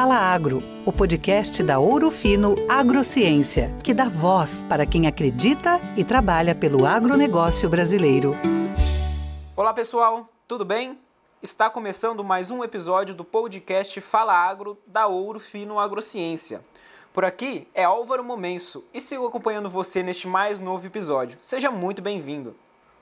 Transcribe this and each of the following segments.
Fala Agro, o podcast da Ouro Fino Agrociência, que dá voz para quem acredita e trabalha pelo agronegócio brasileiro. Olá pessoal, tudo bem? Está começando mais um episódio do podcast Fala Agro da Ouro Fino Agrociência. Por aqui é Álvaro Momenso e sigo acompanhando você neste mais novo episódio. Seja muito bem-vindo.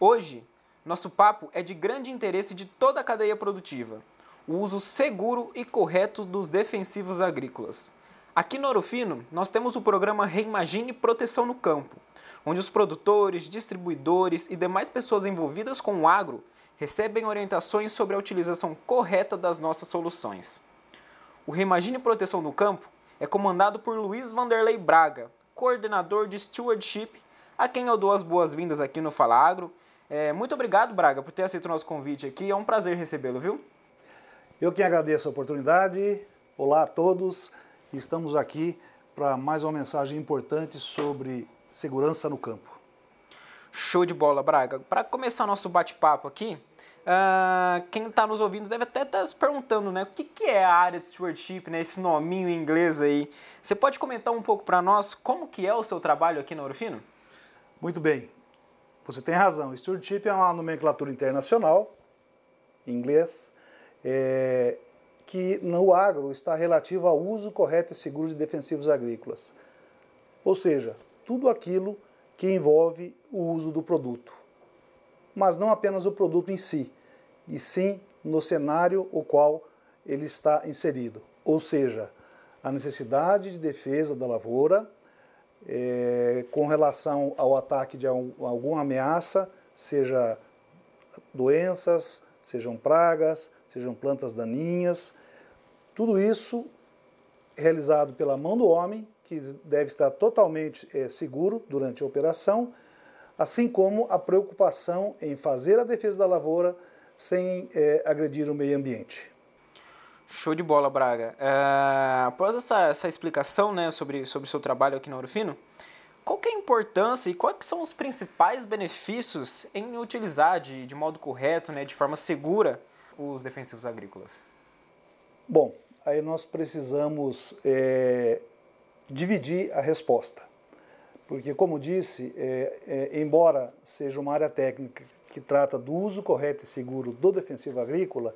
Hoje, nosso papo é de grande interesse de toda a cadeia produtiva o uso seguro e correto dos defensivos agrícolas. Aqui no Orofino, nós temos o programa Reimagine Proteção no Campo, onde os produtores, distribuidores e demais pessoas envolvidas com o agro recebem orientações sobre a utilização correta das nossas soluções. O Reimagine Proteção no Campo é comandado por Luiz Vanderlei Braga, coordenador de Stewardship, a quem eu dou as boas-vindas aqui no Fala Agro. É, muito obrigado, Braga, por ter aceito o nosso convite aqui. É um prazer recebê-lo, viu? Eu que agradeço a oportunidade. Olá a todos. Estamos aqui para mais uma mensagem importante sobre segurança no campo. Show de bola, Braga. Para começar nosso bate-papo aqui, uh, quem está nos ouvindo deve até estar tá se perguntando, né? O que, que é a área de stewardship, né? Esse nominho em inglês aí. Você pode comentar um pouco para nós como que é o seu trabalho aqui na Orofino? Muito bem. Você tem razão. Stewardship é uma nomenclatura internacional, em inglês, é, que no agro está relativo ao uso correto e seguro de defensivos agrícolas. Ou seja, tudo aquilo que envolve o uso do produto. Mas não apenas o produto em si, e sim no cenário o qual ele está inserido. Ou seja, a necessidade de defesa da lavoura é, com relação ao ataque de alguma ameaça, seja doenças, sejam pragas, sejam plantas daninhas. Tudo isso realizado pela mão do homem, que deve estar totalmente é, seguro durante a operação, assim como a preocupação em fazer a defesa da lavoura sem é, agredir o meio ambiente. Show de bola, Braga. É, após essa, essa explicação né, sobre, sobre o seu trabalho aqui na Orofino, qual é a importância e quais são os principais benefícios em utilizar de, de modo correto, né, de forma segura, os defensivos agrícolas? Bom, aí nós precisamos é, dividir a resposta. Porque, como disse, é, é, embora seja uma área técnica que trata do uso correto e seguro do defensivo agrícola,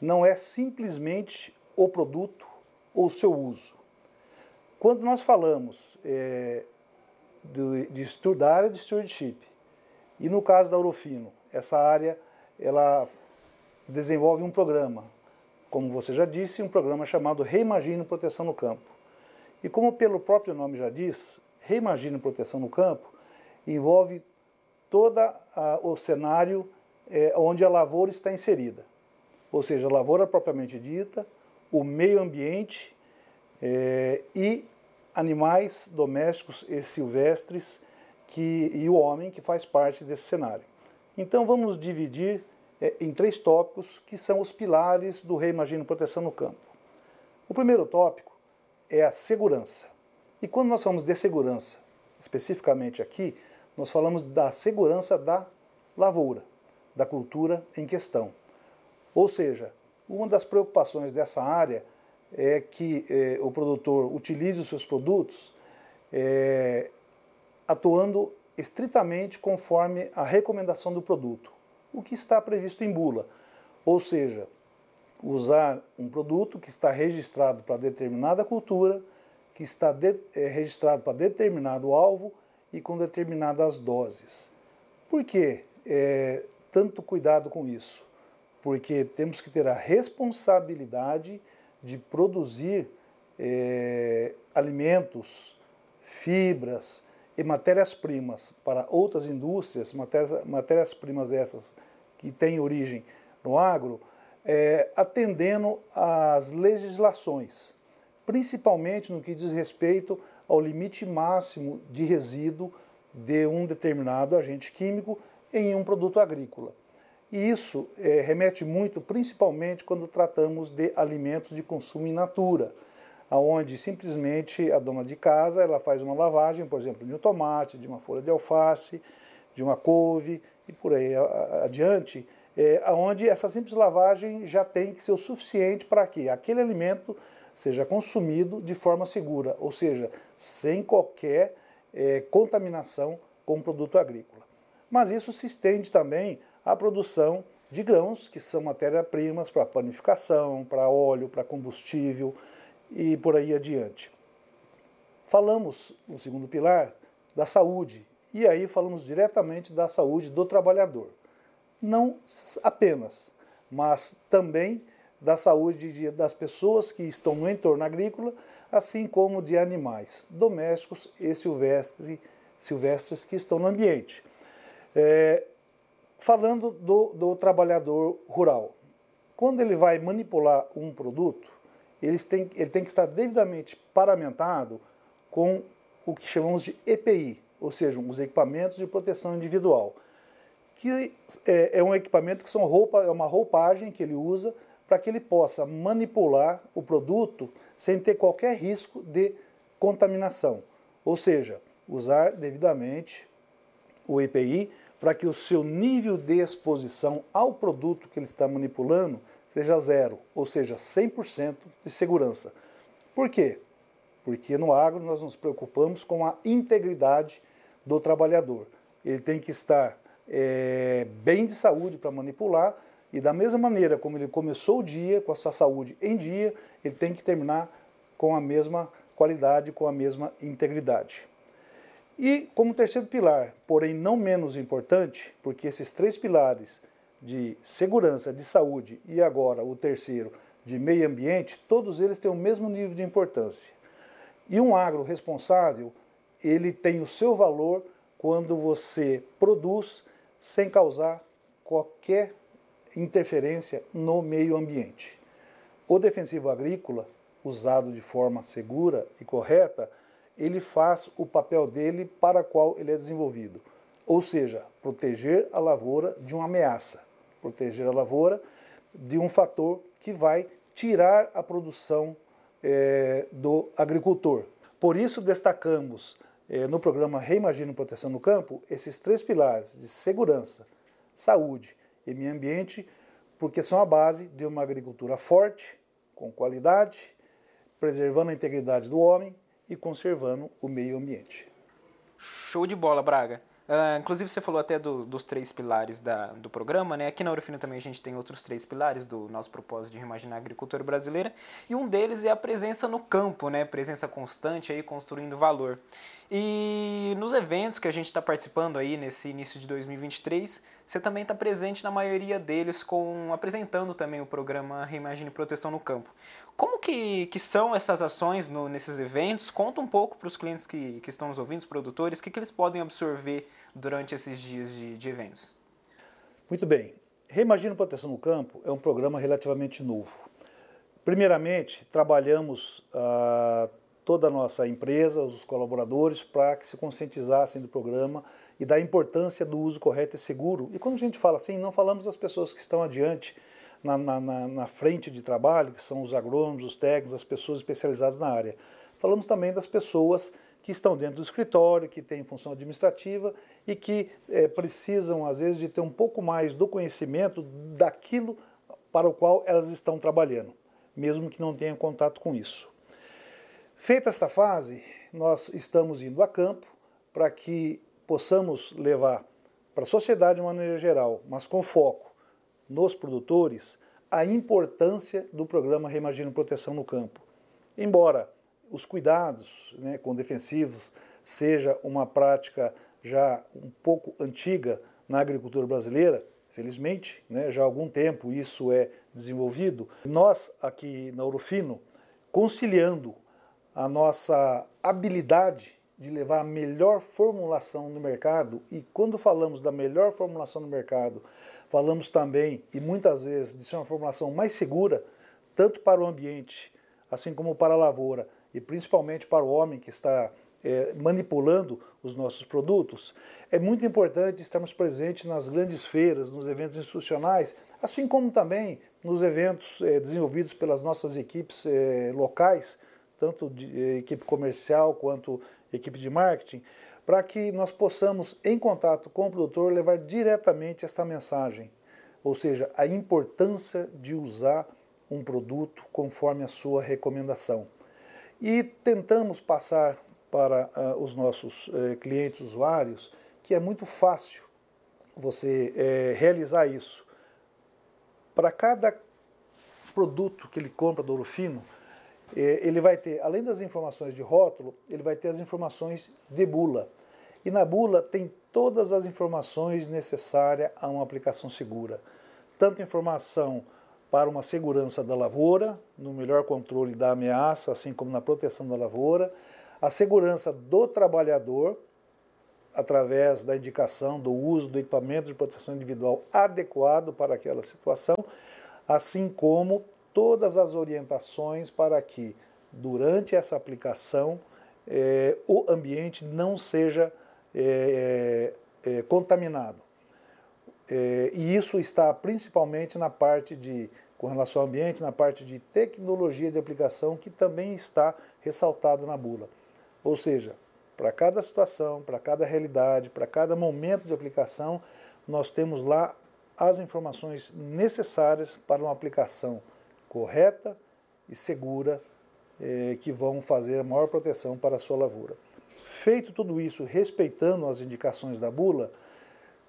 não é simplesmente o produto ou seu uso. Quando nós falamos é, de, de, da área de stewardship, e no caso da Orofino, essa área ela desenvolve um programa, como você já disse, um programa chamado Reimagine Proteção no Campo. E como pelo próprio nome já diz, Reimagine Proteção no Campo envolve todo o cenário é, onde a lavoura está inserida. Ou seja, a lavoura propriamente dita, o meio ambiente é, e animais domésticos e silvestres que, e o homem que faz parte desse cenário. Então vamos dividir é, em três tópicos que são os pilares do Reimagino Proteção no Campo. O primeiro tópico é a segurança. E quando nós falamos de segurança, especificamente aqui, nós falamos da segurança da lavoura, da cultura em questão. Ou seja, uma das preocupações dessa área é que é, o produtor utilize os seus produtos é, atuando estritamente conforme a recomendação do produto o que está previsto em bula. Ou seja, usar um produto que está registrado para determinada cultura, que está de, é, registrado para determinado alvo e com determinadas doses. Por que é, tanto cuidado com isso? Porque temos que ter a responsabilidade de produzir é, alimentos, fibras, e matérias-primas para outras indústrias, matérias-primas essas que têm origem no agro, é, atendendo às legislações, principalmente no que diz respeito ao limite máximo de resíduo de um determinado agente químico em um produto agrícola. E isso é, remete muito, principalmente quando tratamos de alimentos de consumo in natura aonde simplesmente a dona de casa ela faz uma lavagem, por exemplo, de um tomate, de uma folha de alface, de uma couve e por aí adiante, é, onde essa simples lavagem já tem que ser o suficiente para que aquele alimento seja consumido de forma segura, ou seja, sem qualquer é, contaminação com o produto agrícola. Mas isso se estende também à produção de grãos, que são matéria-primas para panificação, para óleo, para combustível e por aí adiante. Falamos, no segundo pilar, da saúde, e aí falamos diretamente da saúde do trabalhador. Não apenas, mas também da saúde das pessoas que estão no entorno agrícola, assim como de animais domésticos e silvestres, silvestres que estão no ambiente. É, falando do, do trabalhador rural, quando ele vai manipular um produto, ele tem, ele tem que estar devidamente paramentado com o que chamamos de EPI, ou seja, os equipamentos de proteção individual, que é, é um equipamento que são roupa, é uma roupagem que ele usa para que ele possa manipular o produto sem ter qualquer risco de contaminação, ou seja, usar devidamente o EPI para que o seu nível de exposição ao produto que ele está manipulando seja zero, ou seja, 100% de segurança. Por quê? Porque no agro nós nos preocupamos com a integridade do trabalhador. Ele tem que estar é, bem de saúde para manipular e da mesma maneira como ele começou o dia com a sua saúde em dia, ele tem que terminar com a mesma qualidade, com a mesma integridade. E como terceiro pilar, porém não menos importante, porque esses três pilares de segurança, de saúde e agora o terceiro de meio ambiente, todos eles têm o mesmo nível de importância. E um agro responsável, ele tem o seu valor quando você produz sem causar qualquer interferência no meio ambiente. O defensivo agrícola, usado de forma segura e correta, ele faz o papel dele para qual ele é desenvolvido, ou seja, proteger a lavoura de uma ameaça, proteger a lavoura de um fator que vai tirar a produção é, do agricultor. Por isso destacamos é, no programa Reimagina Proteção no Campo esses três pilares de segurança, saúde e meio ambiente, porque são a base de uma agricultura forte, com qualidade, preservando a integridade do homem e conservando o meio ambiente. Show de bola, Braga. Uh, inclusive, você falou até do, dos três pilares da, do programa, né? Aqui na Urufino também a gente tem outros três pilares do nosso propósito de reimaginar a agricultura brasileira, e um deles é a presença no campo, né? Presença constante aí, construindo valor. E nos eventos que a gente está participando aí nesse início de 2023, você também está presente na maioria deles, com apresentando também o programa Reimagine Proteção no Campo. Como que, que são essas ações no, nesses eventos? Conta um pouco para os clientes que, que estão nos ouvindo, os produtores, o que, que eles podem absorver durante esses dias de, de eventos. Muito bem. Reimagine Proteção no Campo é um programa relativamente novo. Primeiramente, trabalhamos ah, toda a nossa empresa, os colaboradores, para que se conscientizassem do programa e da importância do uso correto e seguro. E quando a gente fala assim, não falamos das pessoas que estão adiante na, na, na frente de trabalho, que são os agrônomos, os técnicos, as pessoas especializadas na área. Falamos também das pessoas que estão dentro do escritório, que têm função administrativa e que é, precisam, às vezes, de ter um pouco mais do conhecimento daquilo para o qual elas estão trabalhando, mesmo que não tenham contato com isso. Feita essa fase, nós estamos indo a campo para que possamos levar para a sociedade de maneira geral, mas com foco nos produtores, a importância do programa Reimagina Proteção no Campo. Embora os cuidados né, com defensivos seja uma prática já um pouco antiga na agricultura brasileira, felizmente, né, já há algum tempo isso é desenvolvido, nós aqui na Urufino, conciliando a nossa habilidade de levar a melhor formulação no mercado, e quando falamos da melhor formulação no mercado, falamos também, e muitas vezes, de ser uma formulação mais segura, tanto para o ambiente, assim como para a lavoura, e principalmente para o homem que está é, manipulando os nossos produtos, é muito importante estarmos presentes nas grandes feiras, nos eventos institucionais, assim como também nos eventos é, desenvolvidos pelas nossas equipes é, locais, tanto de eh, equipe comercial quanto equipe de marketing, para que nós possamos, em contato com o produtor, levar diretamente esta mensagem, ou seja, a importância de usar um produto conforme a sua recomendação. E tentamos passar para uh, os nossos uh, clientes usuários que é muito fácil você uh, realizar isso. Para cada produto que ele compra do Ouro Fino, ele vai ter, além das informações de rótulo, ele vai ter as informações de bula. E na bula tem todas as informações necessárias a uma aplicação segura. Tanto informação para uma segurança da lavoura, no melhor controle da ameaça, assim como na proteção da lavoura, a segurança do trabalhador, através da indicação do uso do equipamento de proteção individual adequado para aquela situação, assim como todas as orientações para que, durante essa aplicação, eh, o ambiente não seja eh, eh, contaminado. e isso está principalmente na parte de, com relação ao ambiente, na parte de tecnologia de aplicação, que também está ressaltado na bula. Ou seja, para cada situação, para cada realidade, para cada momento de aplicação, nós temos lá as informações necessárias para uma aplicação correta e segura eh, que vão fazer a maior proteção para a sua lavoura. Feito tudo isso, respeitando as indicações da bula,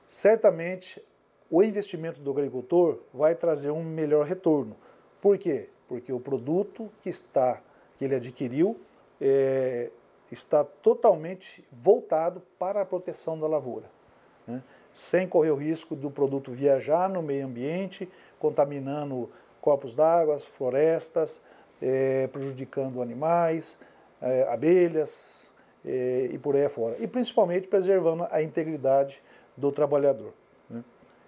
certamente o investimento do agricultor vai trazer um melhor retorno. Por quê? Porque o produto que está que ele adquiriu é, está totalmente voltado para a proteção da lavoura, né? sem correr o risco do produto viajar no meio ambiente, contaminando corpos d'água, florestas, é, prejudicando animais, é, abelhas é, e por aí afora. E principalmente preservando a integridade do trabalhador. Né?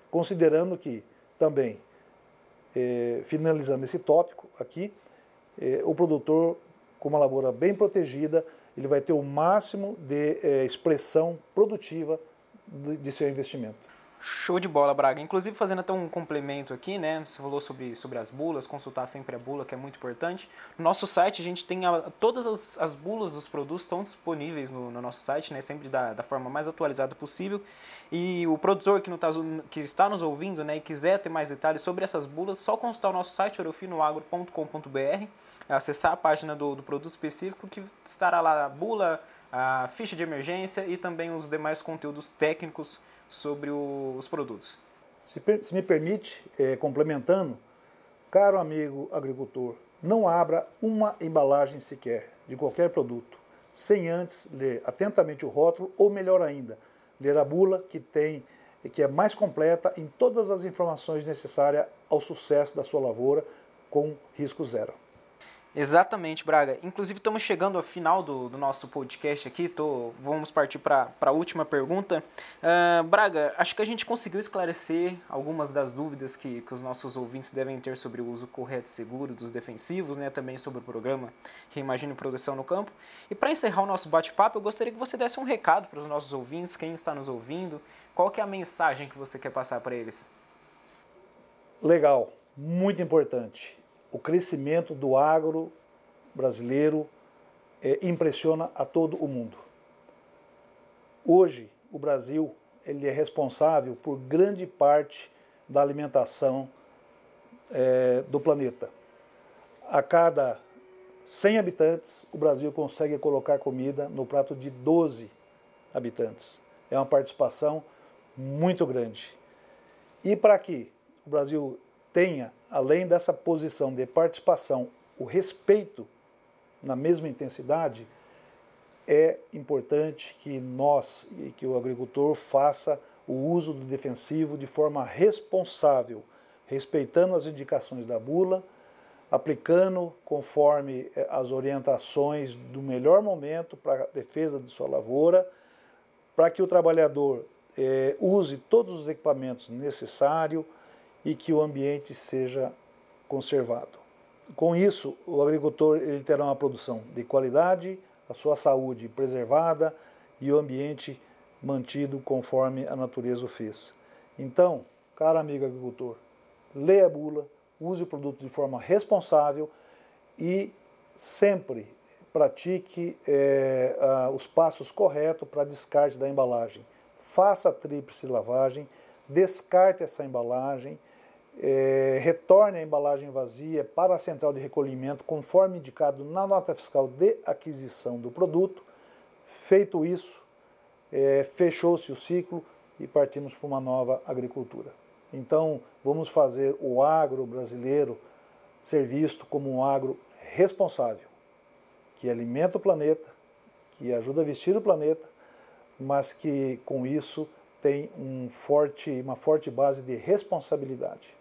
Considerando que também, é, finalizando esse tópico aqui, é, o produtor, com uma lavoura bem protegida, ele vai ter o máximo de é, expressão produtiva de, de seu investimento. Show de bola, Braga. Inclusive, fazendo até um complemento aqui, né? Você falou sobre, sobre as bulas, consultar sempre a bula, que é muito importante. No nosso site, a gente tem a, todas as, as bulas dos produtos estão disponíveis no, no, nosso site, né? Sempre da, da forma mais atualizada possível. E o produtor que, não tá, que está nos ouvindo, né? E quiser ter mais detalhes sobre essas bulas, só consultar o nosso site, orofinoagro.com.br, acessar a página do, do produto específico, que estará lá a bula, a ficha de emergência e também os demais conteúdos técnicos sobre o, os produtos. Se, se me permite, é, complementando, caro amigo agricultor, não abra uma embalagem sequer de qualquer produto sem antes ler atentamente o rótulo ou melhor ainda, ler a bula que tem que é mais completa em todas as informações necessárias ao sucesso da sua lavoura com risco zero. Exatamente, Braga. Inclusive, estamos chegando ao final do, do nosso podcast aqui. Tô, vamos partir para a última pergunta. Uh, Braga, acho que a gente conseguiu esclarecer algumas das dúvidas que, que os nossos ouvintes devem ter sobre o uso correto e seguro dos defensivos, né, também sobre o programa Reimagine Produção no Campo. E para encerrar o nosso bate-papo, eu gostaria que você desse um recado para os nossos ouvintes, quem está nos ouvindo. Qual que é a mensagem que você quer passar para eles? Legal, muito importante o crescimento do agro brasileiro é, impressiona a todo o mundo. Hoje, o Brasil ele é responsável por grande parte da alimentação é, do planeta. A cada 100 habitantes, o Brasil consegue colocar comida no prato de 12 habitantes. É uma participação muito grande. E para que o Brasil tenha, além dessa posição de participação, o respeito na mesma intensidade, é importante que nós e que o agricultor faça o uso do defensivo de forma responsável, respeitando as indicações da bula, aplicando conforme eh, as orientações do melhor momento para a defesa de sua lavoura, para que o trabalhador eh, use todos os equipamentos necessários e que o ambiente seja conservado. Com isso, o agricultor ele terá uma produção de qualidade, a sua saúde preservada e o ambiente mantido conforme a natureza o fez. Então, caro amigo agricultor, leia a bula, use o produto de forma responsável e sempre pratique é, os passos corretos para descarte da embalagem. Faça a tríplice lavagem, descarte essa embalagem é, retorne a embalagem vazia para a central de recolhimento, conforme indicado na nota fiscal de aquisição do produto. Feito isso, é, fechou-se o ciclo e partimos para uma nova agricultura. Então, vamos fazer o agro brasileiro ser visto como um agro responsável, que alimenta o planeta, que ajuda a vestir o planeta, mas que com isso tem um forte, uma forte base de responsabilidade.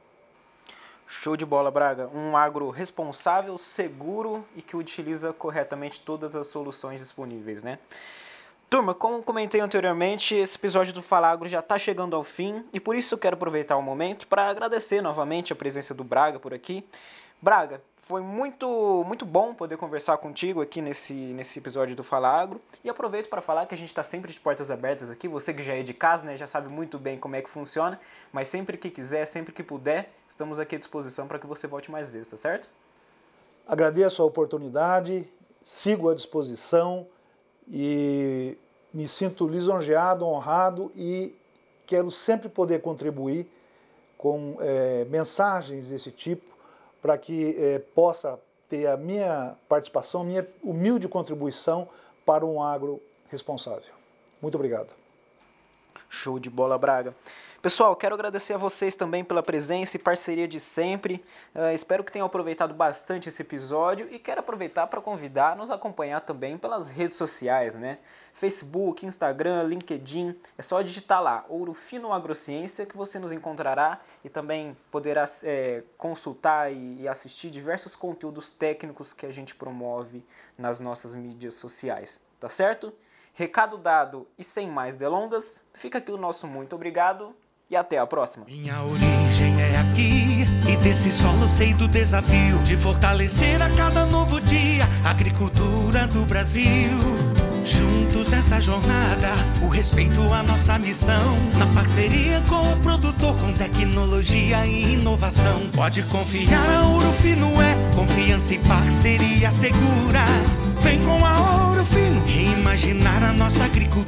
Show de bola, Braga. Um agro responsável, seguro e que utiliza corretamente todas as soluções disponíveis, né? Turma, como comentei anteriormente, esse episódio do Falagro já está chegando ao fim e por isso eu quero aproveitar o momento para agradecer novamente a presença do Braga por aqui. Braga, foi muito, muito bom poder conversar contigo aqui nesse, nesse episódio do Falagro e aproveito para falar que a gente está sempre de portas abertas aqui. Você que já é de casa, né, já sabe muito bem como é que funciona, mas sempre que quiser, sempre que puder, estamos aqui à disposição para que você volte mais vezes, tá certo? Agradeço a oportunidade, sigo à disposição e me sinto lisonjeado, honrado e quero sempre poder contribuir com é, mensagens desse tipo para que é, possa ter a minha participação, minha humilde contribuição para um agro responsável. Muito obrigado. Show de bola, Braga. Pessoal, quero agradecer a vocês também pela presença e parceria de sempre. Uh, espero que tenham aproveitado bastante esse episódio e quero aproveitar para convidar a nos acompanhar também pelas redes sociais, né? Facebook, Instagram, LinkedIn. É só digitar lá Ouro Fino Agrociência que você nos encontrará e também poderá é, consultar e, e assistir diversos conteúdos técnicos que a gente promove nas nossas mídias sociais. Tá certo? Recado dado e sem mais delongas, fica aqui o nosso muito obrigado e até a próxima. Minha origem é aqui e desse solo sei do desafio de fortalecer a cada novo dia a agricultura do Brasil. Juntos nessa jornada, o respeito à nossa missão. Na parceria com o produtor, com tecnologia e inovação. Pode confiar, a Ouro Fino é confiança e parceria segura. Vem com a Ouro Fino reimaginar a nossa agricultura.